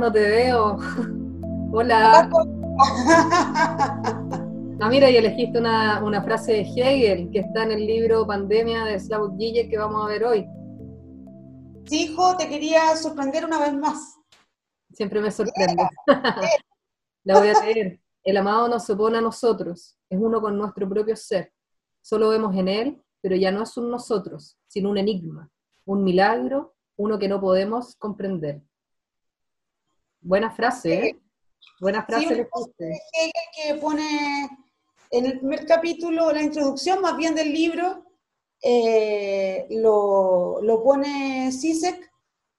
no te veo. Hola. Ah, mira, y elegiste una, una, frase de Hegel que está en el libro Pandemia de Slavoj Žižek que vamos a ver hoy. Sí, hijo, te quería sorprender una vez más. Siempre me sorprende. La voy a leer. El amado nos opone a nosotros, es uno con nuestro propio ser. Solo vemos en él, pero ya no es un nosotros, sino un enigma, un milagro, uno que no podemos comprender. Buena frase, ¿eh? Buena frase. Sí, que pone en el primer capítulo, la introducción más bien del libro, eh, lo, lo, pone Sisek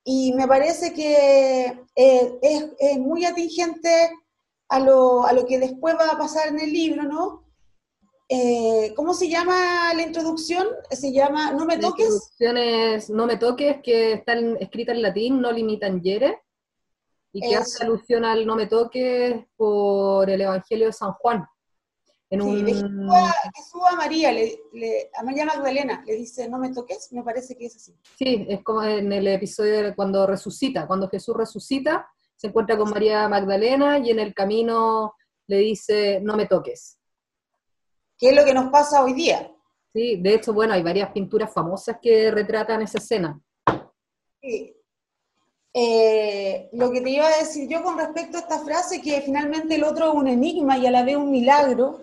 y me parece que eh, es, es, muy atingente a lo, a lo, que después va a pasar en el libro, ¿no? Eh, ¿Cómo se llama la introducción? Se llama No me toques. La introducción es No me toques, que está escrita en latín, no limitan yere, y que hace alusión al No me toques por el Evangelio de San Juan. En un... Jesús, a, María, le, a María Magdalena, le dice, no me toques, me parece que es así. Sí, es como en el episodio de cuando resucita, cuando Jesús resucita, se encuentra con María Magdalena y en el camino le dice, no me toques. ¿Qué es lo que nos pasa hoy día? Sí, de hecho, bueno, hay varias pinturas famosas que retratan esa escena. Sí. Eh, lo que te iba a decir yo con respecto a esta frase, que finalmente el otro es un enigma y a la vez un milagro,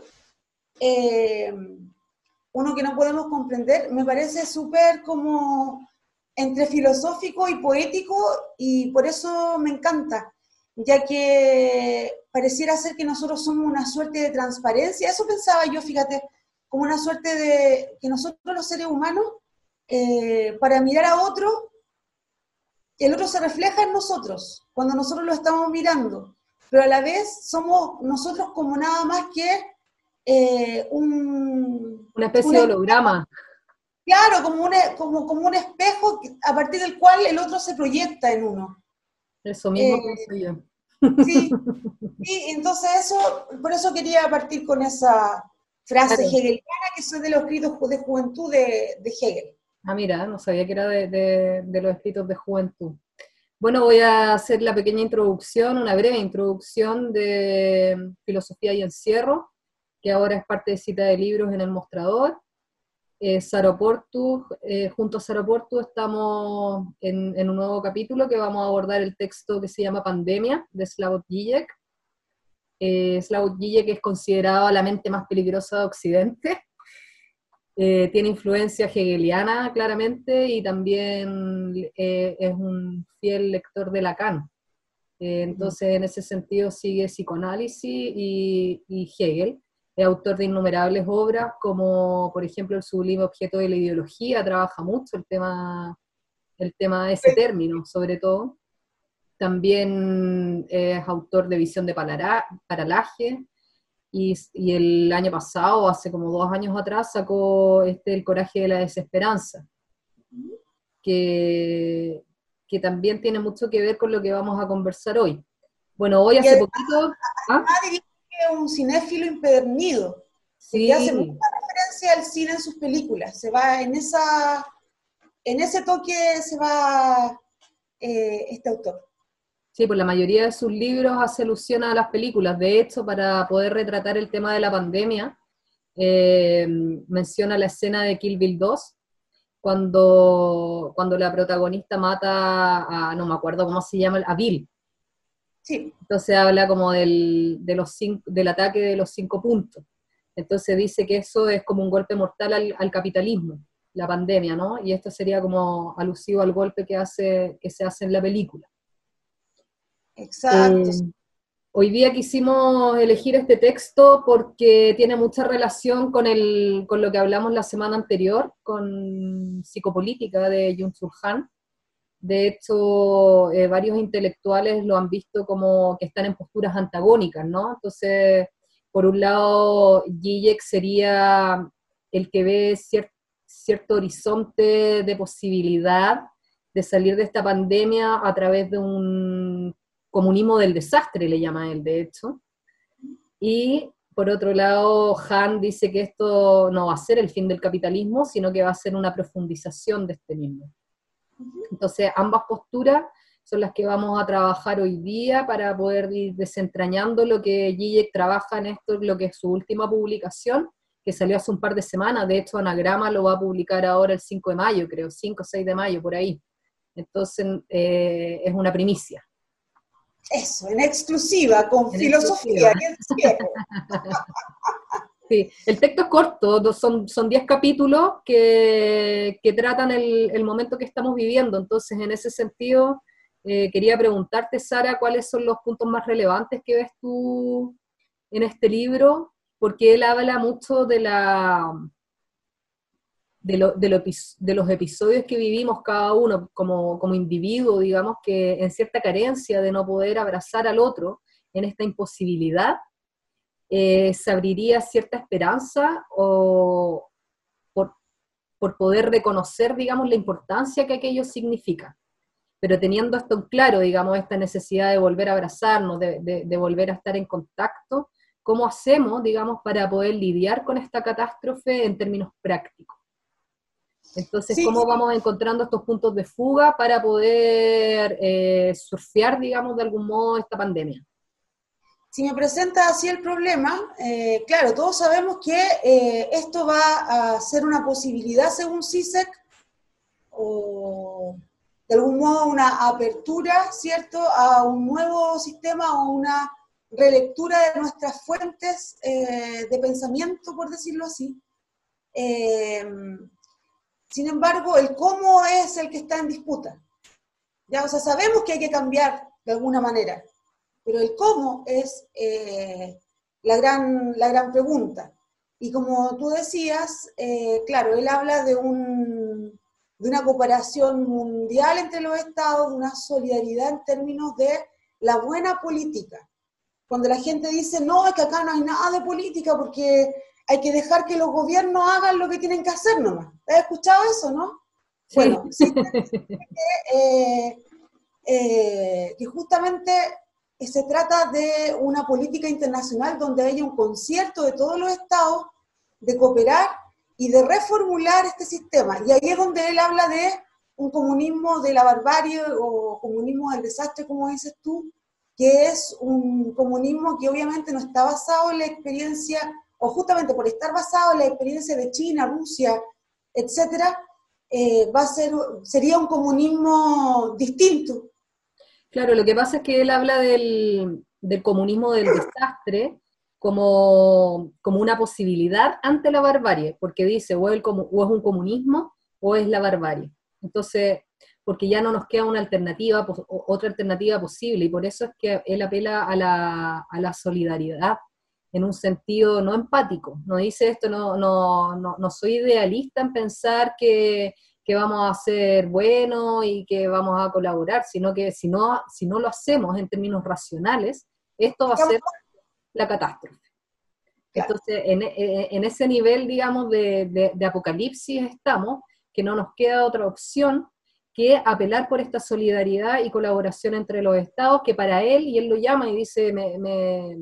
eh, uno que no podemos comprender, me parece súper como entre filosófico y poético y por eso me encanta, ya que pareciera ser que nosotros somos una suerte de transparencia, eso pensaba yo, fíjate, como una suerte de que nosotros los seres humanos, eh, para mirar a otro, el otro se refleja en nosotros, cuando nosotros lo estamos mirando, pero a la vez somos nosotros como nada más que eh, un... Una especie de holograma. Claro, como un, como, como un espejo a partir del cual el otro se proyecta en uno. Eso mismo eh, pienso yo. Sí, sí, entonces eso, por eso quería partir con esa frase hegeliana que soy de los escritos de juventud de, Hegel. Ah, mira, no sabía que era de, de, los escritos de juventud. Bueno, voy a hacer la pequeña introducción, una breve introducción de filosofía y encierro, que ahora es parte de cita de libros en el mostrador. Eh, Saroportu, eh, junto a Saroportu estamos en, un nuevo capítulo que vamos a abordar el texto que se llama Pandemia, de Slavoj Žižek. Eh, Slavoj Žižek es considerado la mente más peligrosa de Occidente. Eh, tiene influencia hegeliana, claramente, y también es un fiel lector de Lacan. entonces, en ese sentido, sigue psicoanálisis y, y Hegel es autor de innumerables obras, como por ejemplo el sublime objeto de la ideología, trabaja mucho el tema, el tema de ese término, sobre todo. También es autor de Visión de Paralaje, y, y, el año pasado, hace como dos años atrás, sacó este El coraje de la desesperanza, que, que también tiene mucho que ver con lo que vamos a conversar hoy. Bueno, hoy hace poquito... ¿ah? un cinéfilo impedernido. Sí. hace mucha referencia al cine en sus películas. Se va en esa, en ese toque se va eh, este autor. Sí, pues la mayoría de sus libros hace alusión a las películas. De hecho, para poder retratar el tema de la pandemia, eh, menciona la escena de Kill Bill 2, cuando, cuando la protagonista mata a, no me acuerdo cómo se llama, a Bill, entonces habla como del, de los del ataque de los cinco puntos. Entonces dice que eso es como un golpe mortal al, capitalismo, la pandemia, ¿no? Y esto sería como alusivo al golpe que, hace, que se hace en la película. Exacto. Eh, hoy día quisimos elegir este texto porque tiene mucha relación con, el, con lo que hablamos la semana anterior, con psicopolítica de Jung Sul Han, de hecho, eh, varios intelectuales lo han visto como que están en posturas antagónicas, ¿no? Entonces, por un lado, Zizek sería el que ve cierto horizonte de posibilidad de salir de esta pandemia a través de un comunismo del desastre, le llama él, de hecho. Y por otro lado, Han dice que esto no va a ser el fin del capitalismo, sino que va a ser una profundización de este mismo. Entonces, ambas posturas son las que vamos a trabajar hoy día para poder ir desentrañando lo que Gijek trabaja en esto, lo que es su última publicación, que salió hace un par de semanas, de hecho Anagrama lo va a publicar ahora el 5 de mayo, creo, 5 o 6 de mayo, por ahí. Entonces eh, es una primicia. Eso, en exclusiva, con filosofía. sí, el texto es corto, son 10 capítulos que, que tratan el, el, momento que estamos viviendo, entonces en ese sentido eh, quería preguntarte, Sara, cuáles son los puntos más relevantes que ves tú en este libro, porque él habla mucho de la de, los episodios que vivimos cada uno como, individuo, digamos, que en cierta carencia de no poder abrazar al otro, en esta imposibilidad, eh, se abriría cierta esperanza o por, poder reconocer, digamos, la importancia que aquello significa pero teniendo esto en claro, digamos, esta necesidad de volver a abrazarnos, de, volver a estar en contacto, ¿cómo hacemos, digamos, para poder lidiar con esta catástrofe en términos prácticos? Entonces, ¿cómo vamos encontrando estos puntos de fuga para poder eh, surfear, digamos, de algún modo esta pandemia? Si me presenta así el problema, eh, claro, todos sabemos que eh, esto va a ser una posibilidad según CISEC, o de algún modo una apertura, ¿cierto?, a un nuevo sistema o una relectura de nuestras fuentes de pensamiento, por decirlo así. Eh, sin embargo, el cómo es el que está en disputa. Ya, o sea, sabemos que hay que cambiar de alguna manera, pero el cómo es eh, la, gran, la gran pregunta. Y como tú decías, claro, él habla de un, de una cooperación mundial entre los estados, de una solidaridad en términos de la buena política. Cuando la gente dice, no, es que acá no hay nada de política porque hay que dejar que los gobiernos hagan lo que tienen que hacer nomás. ¿Has escuchado eso, no? Bueno, sí, eh, eh, que justamente se trata de una política internacional donde haya un concierto de todos los estados de cooperar y de reformular este sistema. Y ahí es donde él habla de un comunismo de la barbarie o comunismo del desastre, como dices tú, que es un comunismo que obviamente no está basado en la experiencia, o justamente por estar basado en la experiencia de China, Rusia, etcétera, eh, va a ser, sería un comunismo distinto. Claro, lo que pasa es que él habla del, del comunismo del desastre, como, como una posibilidad ante la barbarie, porque dice o o es un comunismo o es la barbarie. Entonces, porque ya no nos queda una alternativa, otra alternativa posible, y por eso es que él apela a la, a la solidaridad en un sentido no empático. No dice esto, no, no, no, no soy idealista en pensar que, que, vamos a ser buenos y que vamos a colaborar, sino que si no, si no lo hacemos en términos racionales, esto va a ser la catástrofe. Entonces, e, e, en, ese nivel, digamos, de, apocalipsis estamos, que no nos queda otra opción que apelar por esta solidaridad y colaboración entre los estados, que para él, y él lo llama y dice, me, me,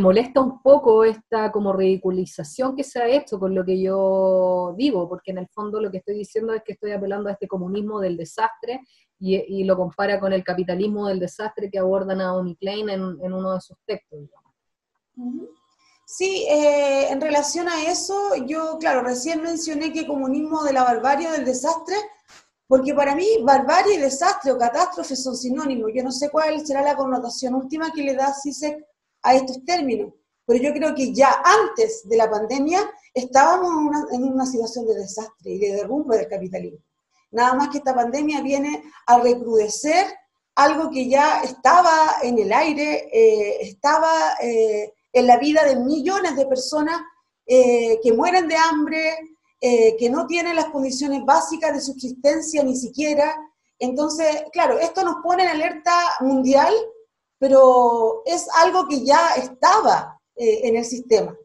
molesta un poco esta como ridiculización que se ha hecho con lo que yo digo, porque en el fondo lo que estoy diciendo es que estoy apelando a este comunismo del desastre y, lo compara con el capitalismo del desastre que aborda Naomi Klein en, uno de sus textos. Sí, eh, en relación a eso, yo, claro, recién mencioné que comunismo de la barbarie del desastre, porque para mí barbarie, desastre o catástrofe son sinónimos. Yo no sé cuál será la connotación última que le da CISEC a estos términos, pero yo creo que ya antes de la pandemia estábamos en una, situación de desastre y de derrumbe del capitalismo. Nada más que esta pandemia viene a recrudecer algo que ya estaba en el aire, eh, estaba eh, en la vida de millones de personas eh, que mueren de hambre, que no tienen las condiciones básicas de subsistencia ni siquiera. Entonces, claro, esto nos pone en alerta mundial, pero es algo que ya estaba en el sistema.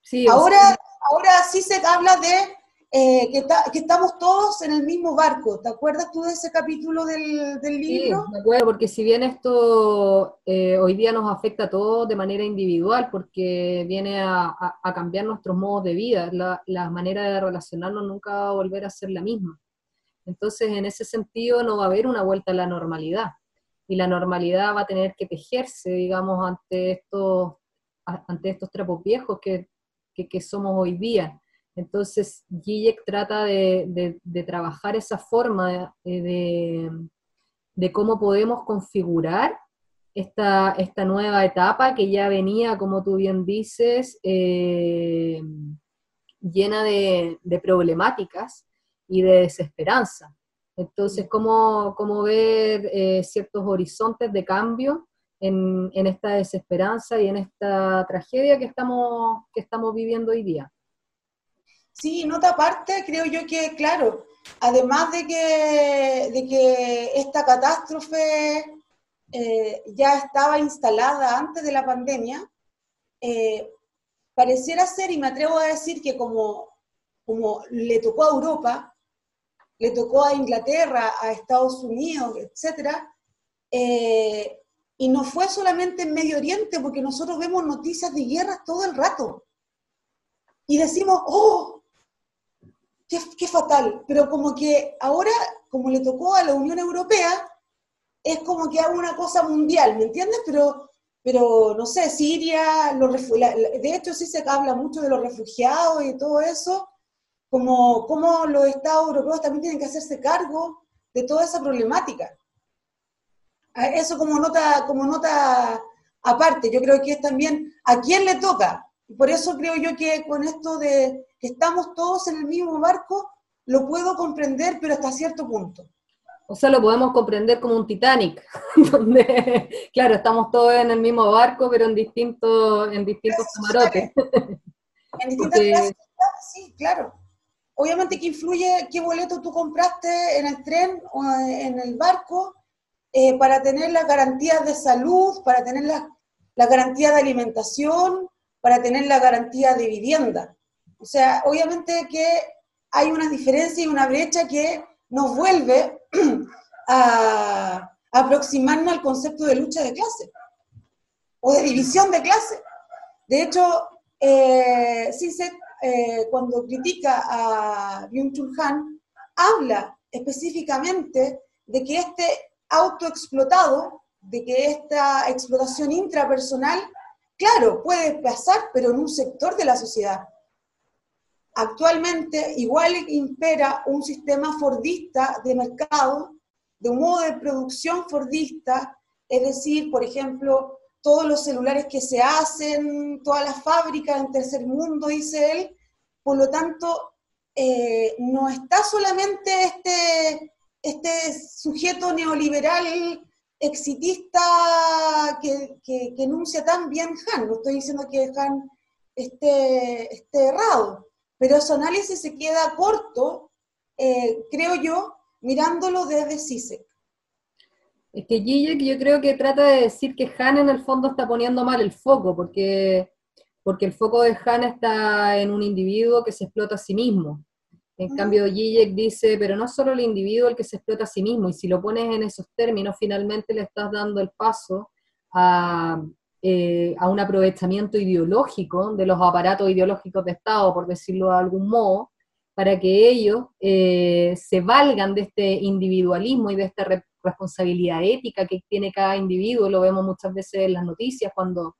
Sí, ahora, ahora sí se habla de eh, que, estamos todos en el mismo barco. ¿Te acuerdas tú de ese capítulo del, libro? Sí, me acuerdo, porque si bien esto eh, hoy día nos afecta a todos de manera individual, porque viene a, cambiar nuestros modos de vida, la, manera de relacionarnos nunca va a volver a ser la misma. Entonces, en ese sentido, no va a haber una vuelta a la normalidad. Y la normalidad va a tener que tejerse, digamos, ante estos, ante estos trapos viejos que, que, somos hoy día. Entonces, GIEC trata de, de, trabajar esa forma de, de, cómo podemos configurar esta, esta, nueva etapa que ya venía, como tú bien dices, eh, llena de, problemáticas y de desesperanza. Entonces, cómo, cómo ver eh, ciertos horizontes de cambio en, en, esta desesperanza y en esta tragedia que estamos, que estamos viviendo hoy día. Sí, nota aparte, creo yo que, claro, además de que, de que esta catástrofe eh, ya estaba instalada antes de la pandemia, eh, pareciera ser, y me atrevo a decir que como, como le tocó a Europa, le tocó a Inglaterra, a Estados Unidos, etc., eh, y no fue solamente en Medio Oriente, porque nosotros vemos noticias de guerras todo el rato. Y decimos, oh, qué, fatal. Pero como que ahora, como le tocó a la Unión Europea, es como que haga una cosa mundial, ¿me entiendes? Pero pero no sé, Siria, los de hecho sí se habla mucho de los refugiados y todo eso, como, como los estados europeos también tienen que hacerse cargo de toda esa problemática. Eso como nota, como nota aparte, yo creo que es también a quién le toca. Por eso creo yo que con esto de que estamos todos en el mismo barco, lo puedo comprender, pero hasta cierto punto. O sea, lo podemos comprender como un Titanic, donde, claro, estamos todos en el mismo barco, pero en distintos, en distintos camarotes. En distintas clases, sí, claro. Obviamente que influye qué boleto tú compraste en el tren o en el barco eh, para tener las garantías de salud, para tener la, garantía de alimentación, para tener la garantía de vivienda. O sea, obviamente que hay una diferencia y una brecha que nos vuelve a, aproximarnos al concepto de lucha de clase o de división de clase. De hecho, eh, eh cuando critica a Byung-Chul Han, habla específicamente de que este autoexplotado, de que esta explotación intrapersonal, claro, puede pasar, pero en un sector de la sociedad. Actualmente igual impera un sistema fordista de mercado, de un modo de producción fordista, es decir, por ejemplo, todos los celulares que se hacen, todas las fábricas en tercer mundo, dice él, por lo tanto, eh, no está solamente este, este sujeto neoliberal exitista que, que, enuncia tan bien Han, no estoy diciendo que Han esté, esté errado, pero su análisis se queda corto, eh, creo yo, mirándolo desde CISEC. Es que Gijek yo creo que trata de decir que Han en el fondo está poniendo mal el foco, porque, porque el foco de Han está en un individuo que se explota a sí mismo. En cambio, Gijek dice, pero no solo el individuo el que se explota a sí mismo, y si lo pones en esos términos, finalmente le estás dando el paso a, eh, a un aprovechamiento ideológico de los aparatos ideológicos de Estado, por decirlo de algún modo, para que ellos eh, se valgan de este individualismo y de esta responsabilidad ética que tiene cada individuo, lo vemos muchas veces en las noticias cuando,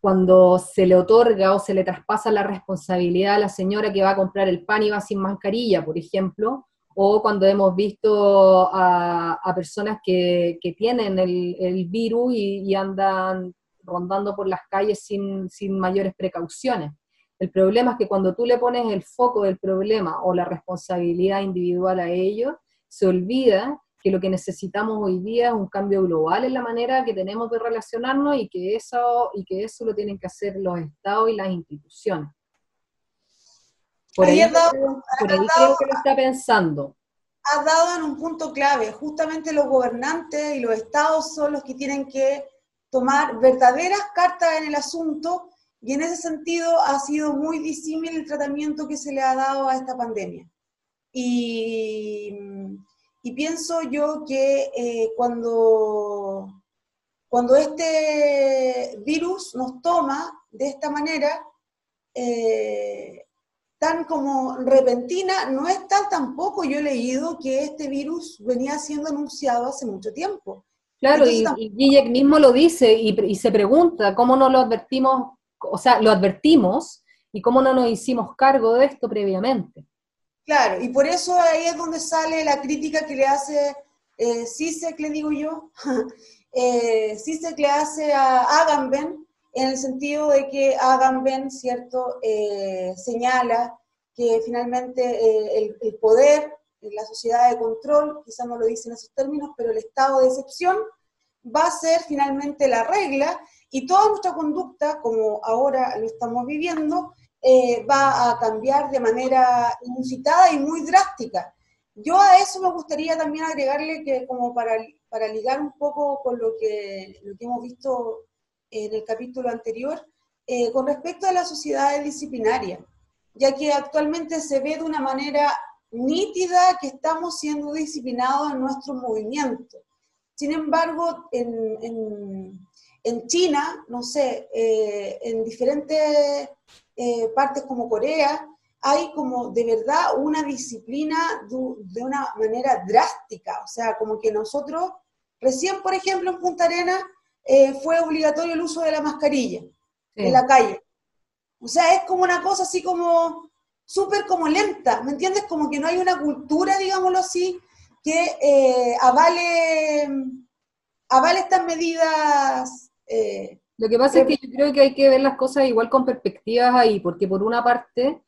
cuando se le otorga o se le traspasa la responsabilidad a la señora que va a comprar el pan y va sin mascarilla, por ejemplo, o cuando hemos visto a, personas que, tienen el, virus y, andan rondando por las calles sin, mayores precauciones. El problema es que cuando tú le pones el foco del problema o la responsabilidad individual a ellos, se olvida que lo que necesitamos hoy día es un cambio global en la manera que tenemos de relacionarnos y que eso, y que eso lo tienen que hacer los estados y las instituciones. Por ahí, creo que lo está pensando. Has dado en un punto clave. Justamente los gobernantes y los estados son los que tienen que tomar verdaderas cartas en el asunto y en ese sentido ha sido muy disímil el tratamiento que se le ha dado a esta pandemia. Y, pienso yo que eh, cuando, cuando este virus nos toma de esta manera, eh, tan como repentina, no es tal tampoco. Yo he leído que este virus venía siendo anunciado hace mucho tiempo. Claro, y, y mismo lo dice y, se pregunta cómo no lo advertimos, o sea, lo advertimos y cómo no nos hicimos cargo de esto previamente. Claro, y por eso ahí es donde sale la crítica que le hace eh, le digo yo, eh, CISEC le hace a Agamben, en el sentido de que Agamben, ¿cierto?, eh, señala que finalmente eh, el, poder, la sociedad de control, quizás no lo dice en esos términos, pero el estado de excepción va a ser finalmente la regla y toda nuestra conducta, como ahora lo estamos viviendo, eh, va a cambiar de manera inusitada y muy drástica. Yo a eso me gustaría también agregarle que como para, para ligar un poco con lo que, lo que hemos visto en el capítulo anterior, eh, con respecto a las sociedades disciplinarias, ya que actualmente se ve de una manera nítida que estamos siendo disciplinados en nuestro movimiento. Sin embargo, en, en, China, no sé, eh, en diferentes eh, partes como Corea, hay como de verdad una disciplina de una manera drástica, o sea, como que nosotros, recién por ejemplo en Punta Arena, eh, fue obligatorio el uso de la mascarilla en la calle. O sea, es como una cosa así como súper como lenta, ¿me entiendes? Como que no hay una cultura, digámoslo así, que avale, avale estas medidas. Eh, Lo que pasa es que yo creo que hay que ver las cosas igual con perspectivas ahí, porque por una parte,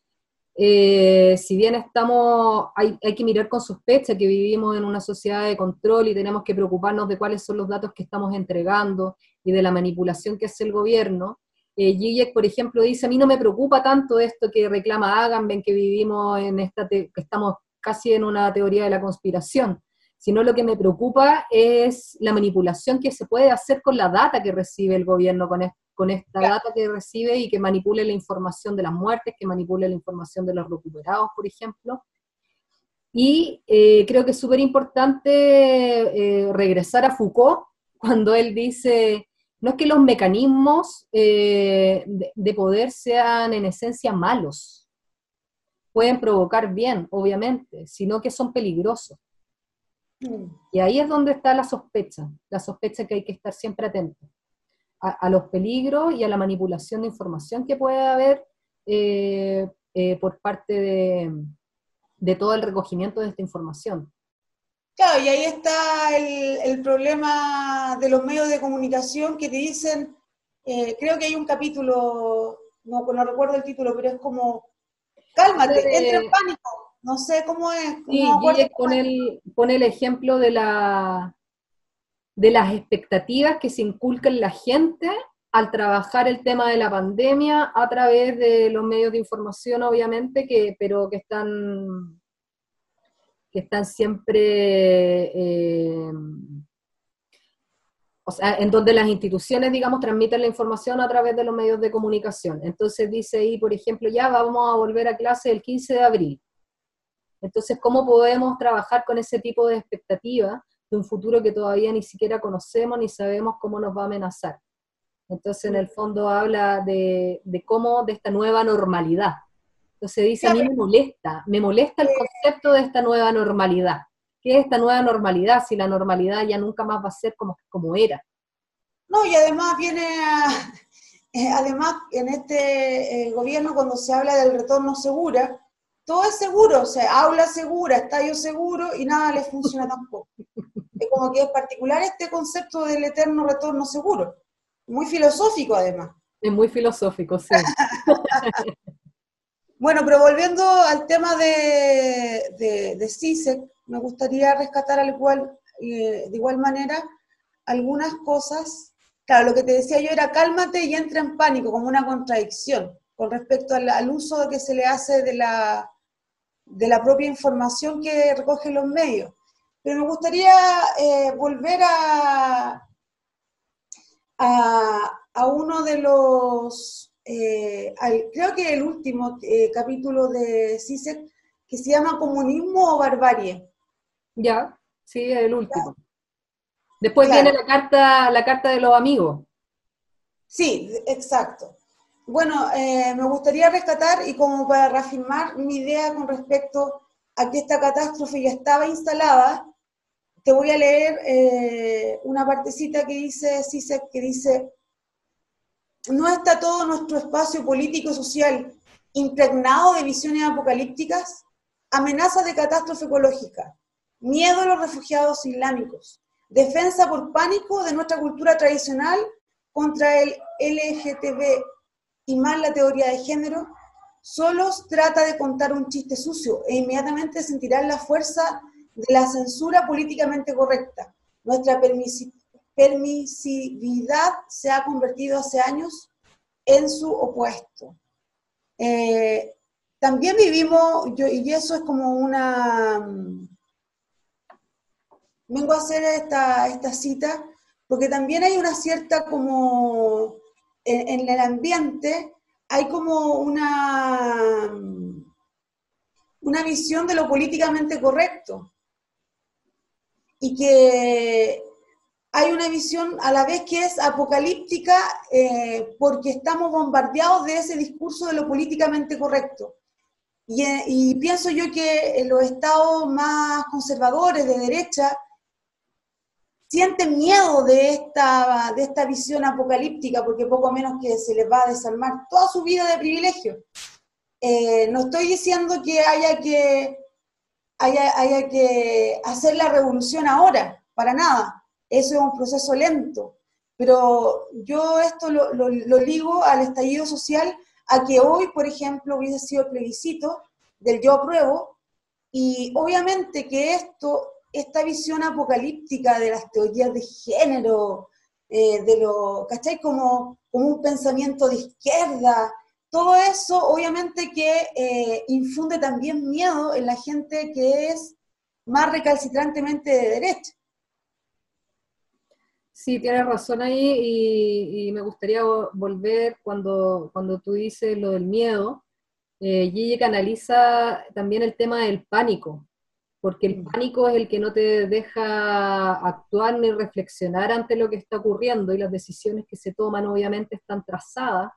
eh, si bien estamos, hay, hay, que mirar con sospecha que vivimos en una sociedad de control y tenemos que preocuparnos de cuáles son los datos que estamos entregando y de la manipulación que hace el gobierno. Eh, por ejemplo, dice, a mí no me preocupa tanto esto que reclama Agamben, que vivimos en esta, que estamos casi en una teoría de la conspiración, sino lo que me preocupa es la manipulación que se puede hacer con la data que recibe el gobierno con, esta data que recibe y que manipule la información de las muertes, que manipule la información de los recuperados, por ejemplo. Y eh, creo que es súper importante eh, regresar a Foucault cuando él dice, no es que los mecanismos eh, de, poder sean en esencia malos, pueden provocar bien, obviamente, sino que son peligrosos. Y ahí es donde está la sospecha, la sospecha que hay que estar siempre atento a, los peligros y a la manipulación de información que puede haber eh, eh, por parte de, todo el recogimiento de esta información. Claro, y ahí está el, problema de los medios de comunicación que te dicen, eh, creo que hay un capítulo, no, no recuerdo el título, pero es como, cálmate, entra en pánico, no sé cómo es. sí, pone el, pone el ejemplo de la, de las expectativas que se inculcan la gente al trabajar el tema de la pandemia a través de los medios de información, obviamente, que, pero que están, que están siempre, eh, o sea, en donde las instituciones, digamos, transmiten la información a través de los medios de comunicación. Entonces dice ahí, por ejemplo, ya vamos a volver a clase el 15 de abril. Entonces, ¿cómo podemos trabajar con ese tipo de expectativas? de un futuro que todavía ni siquiera conocemos ni sabemos cómo nos va a amenazar. Entonces, en el fondo habla de, cómo, de esta nueva normalidad. Entonces dice, a mí me molesta, me molesta el concepto de esta nueva normalidad. ¿Qué es esta nueva normalidad si la normalidad ya nunca más va a ser como, como era? No, y además viene eh, además en este eh, gobierno cuando se habla del retorno segura, todo es seguro, o sea, aula segura, estadio seguro y nada le funciona tampoco. Es como que es particular este concepto del eterno retorno seguro. Muy filosófico además. Es muy filosófico, sí. bueno, pero volviendo al tema de, de, de CISEC, me gustaría rescatar al igual, eh, de igual manera algunas cosas. Claro, lo que te decía yo era cálmate y entra en pánico, como una contradicción con respecto al, al uso que se le hace de la, de la propia información que recogen los medios. Pero me gustaría eh, volver a, a, uno de los, eh, creo que el último eh, capítulo de CISEC, que se llama Comunismo o Barbarie. Ya, sí, el último. Después viene la carta, la carta de los amigos. Sí, exacto. Bueno, eh, me gustaría rescatar y como para reafirmar mi idea con respecto a que esta catástrofe ya estaba instalada, te voy a leer eh, una partecita que dice CISEC, que dice, no está todo nuestro espacio político-social impregnado de visiones apocalípticas, amenazas de catástrofe ecológica, miedo a los refugiados islámicos, defensa por pánico de nuestra cultura tradicional contra el LGTB y más la teoría de género, solo trata de contar un chiste sucio e inmediatamente sentirán la fuerza de la censura políticamente correcta. Nuestra permisividad se ha convertido hace años en su opuesto. Eh, también vivimos, yo, y eso es como una... Vengo a hacer esta, esta cita porque también hay una cierta como en, el ambiente hay como una, una visión de lo políticamente correcto y que hay una visión a la vez que es apocalíptica eh, porque estamos bombardeados de ese discurso de lo políticamente correcto. Y, y, pienso yo que los estados más conservadores de derecha sienten miedo de esta, de esta visión apocalíptica, porque poco menos que se les va a desarmar toda su vida de privilegio. Eh, no estoy diciendo que haya que, haya, haya que hacer la revolución ahora, para nada. Eso es un proceso lento. Pero yo esto lo, lo, lo ligo al estallido social, a que hoy, por ejemplo, hubiese sido el plebiscito del yo apruebo, y obviamente que esto esta visión apocalíptica de las teorías de género, eh, de lo, ¿cachai? Como, como un pensamiento de izquierda, todo eso obviamente que eh, infunde también miedo en la gente que es más recalcitrantemente de derecha. Sí, tienes razón ahí y, me gustaría volver cuando, cuando tú dices lo del miedo. Eh, Gigi canaliza también el tema del pánico, porque el pánico es el que no te deja actuar ni reflexionar ante lo que está ocurriendo y las decisiones que se toman obviamente están trazadas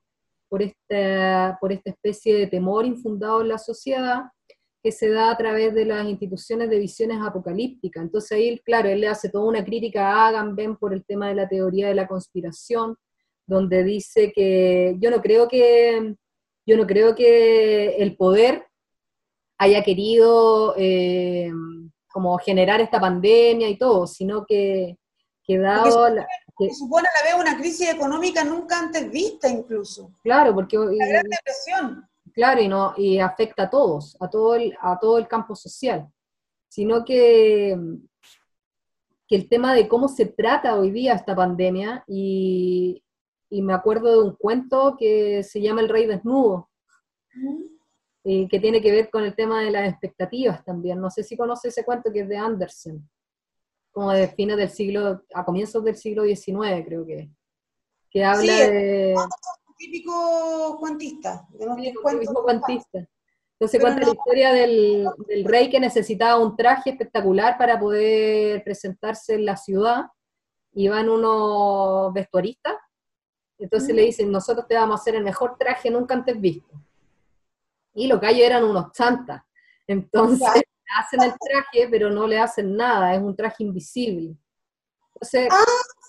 por, este, por esta especie de temor infundado en la sociedad que se da a través de las instituciones de visiones apocalípticas. Entonces ahí, claro, él le hace toda una crítica a Agamben por el tema de la teoría de la conspiración, donde dice que yo no creo que yo no creo que el poder haya querido eh, como generar esta pandemia y todo, sino que, que dado... la, que, supone a la vez una crisis económica nunca antes vista incluso. Claro, porque... La gran depresión. Claro, y, no, y afecta a todos, a todo, el, a todo el campo social, sino que, que el tema de cómo se trata hoy día esta pandemia, y, y me acuerdo de un cuento que se llama El Rey Desnudo, que tiene que ver con el tema de las expectativas también. No sé si conoce ese cuento que es de Andersen, como de fines del siglo, a comienzos del siglo XIX creo que, que habla de... típico cuentista, de típico cuentista. Entonces cuenta la historia del, del, rey que necesitaba un traje espectacular para poder presentarse en la ciudad. Iban unos vestuaristas, entonces le dicen, nosotros te vamos a hacer el mejor traje nunca antes visto y los gallos eran unos chantas. Entonces hacen el traje, pero no le hacen nada, es un traje invisible. Entonces, ah,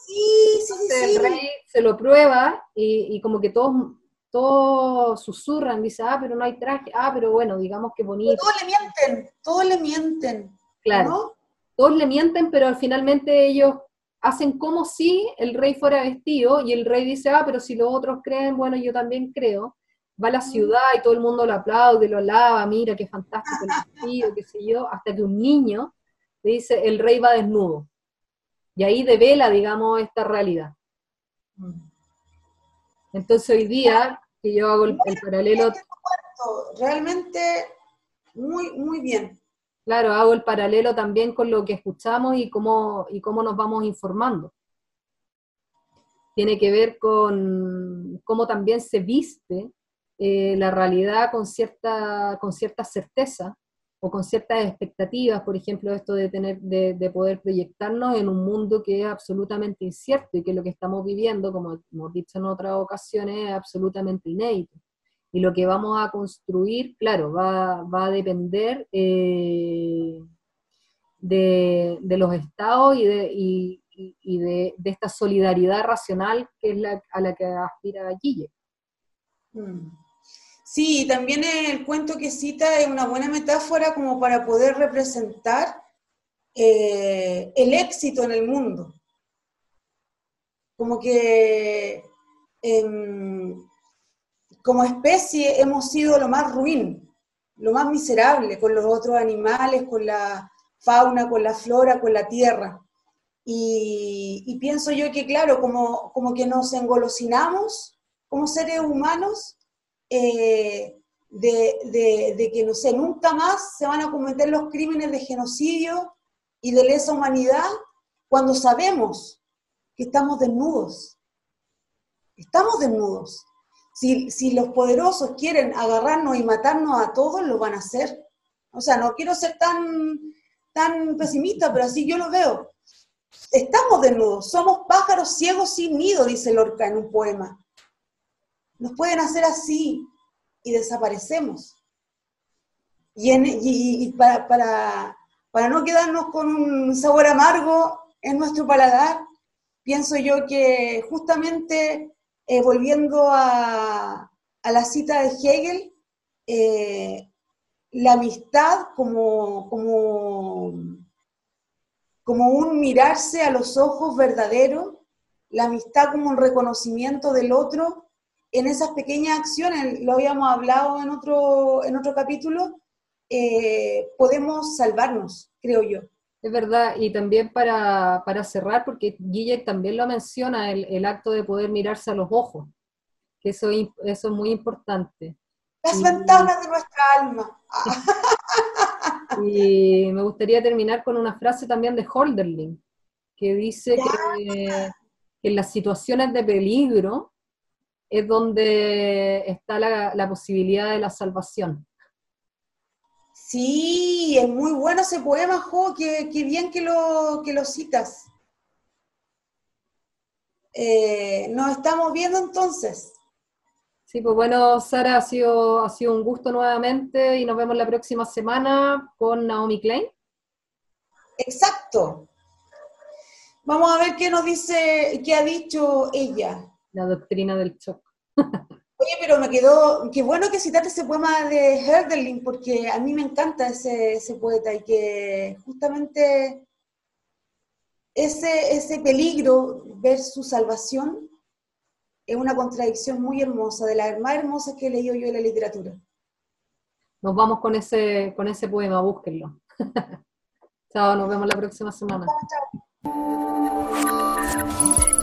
sí, sí, el rey se lo prueba y, como que todos, todos susurran, dice, ah, pero no hay traje, ah, pero bueno, digamos que bonito. Todos le mienten, todos le mienten. Claro. Todos le mienten, pero finalmente ellos hacen como si el rey fuera vestido y el rey dice, ah, pero si los otros creen, bueno, yo también creo va a la ciudad y todo el mundo lo aplaude, lo alaba, mira qué fantástico el vestido, qué sé yo, hasta que un niño le dice, el rey va desnudo. Y ahí devela, digamos, esta realidad. Entonces hoy día, que yo hago el, paralelo... Realmente muy, muy bien. Claro, hago el paralelo también con lo que escuchamos y cómo, y cómo nos vamos informando. Tiene que ver con cómo también se viste eh, la realidad con cierta, con cierta certeza o con ciertas expectativas, por ejemplo, esto de, tener, de, poder proyectarnos en un mundo que es absolutamente incierto y que lo que estamos viviendo, como hemos dicho en otras ocasiones, es absolutamente inédito. Y lo que vamos a construir, claro, va, va a depender eh, de, de, los estados y, de, y, y de, de, esta solidaridad racional que es la, a la que aspira Guille. Mm. Sí, también el cuento que cita es una buena metáfora como para poder representar eh, el éxito en el mundo. Como que em, como especie hemos sido lo más ruin, lo más miserable con los otros animales, con la fauna, con la flora, con la tierra. Y, pienso yo que, claro, como, como que nos engolosinamos como seres humanos eh, de, que, no sé, nunca más se van a cometer los crímenes de genocidio y de lesa humanidad cuando sabemos que estamos desnudos. Estamos desnudos. Si, si, los poderosos quieren agarrarnos y matarnos a todos, lo van a hacer. O sea, no quiero ser tan, tan pesimista, pero así yo lo veo. Estamos desnudos, somos pájaros ciegos sin nido, dice Lorca en un poema. Nos pueden hacer así y desaparecemos. Y, para, para, no quedarnos con un sabor amargo en nuestro paladar, pienso yo que justamente eh, volviendo a, la cita de Hegel, eh, la amistad como, como, como un mirarse a los ojos verdaderos, la amistad como un reconocimiento del otro en esas pequeñas acciones, lo habíamos hablado en otro, en otro capítulo, eh, podemos salvarnos, creo yo. Es verdad, y también para, cerrar, porque Guille también lo menciona, el, acto de poder mirarse a los ojos, que eso, eso es muy importante. Las ventanas de nuestra alma. y me gustaría terminar con una frase también de Holderlin, que dice que en las situaciones de peligro, es donde está la, posibilidad de la salvación. Sí, es muy bueno ese poema, Jo, qué, bien que lo, que lo citas. Eh, nos estamos viendo entonces. Sí, pues bueno, Sara, ha sido, ha sido un gusto nuevamente y nos vemos la próxima semana con Naomi Klein. Exacto. Vamos a ver qué nos dice, qué ha dicho ella la doctrina del shock. Oye, pero me quedó, qué bueno que citaste ese poema de Herderling, porque a mí me encanta ese, ese poeta y que justamente ese, ese peligro ver su salvación es una contradicción muy hermosa, de las más hermosas que he leído yo en la literatura. Nos vamos con ese, con ese poema, búsquenlo. chao, nos vemos la próxima semana. Chao, chao.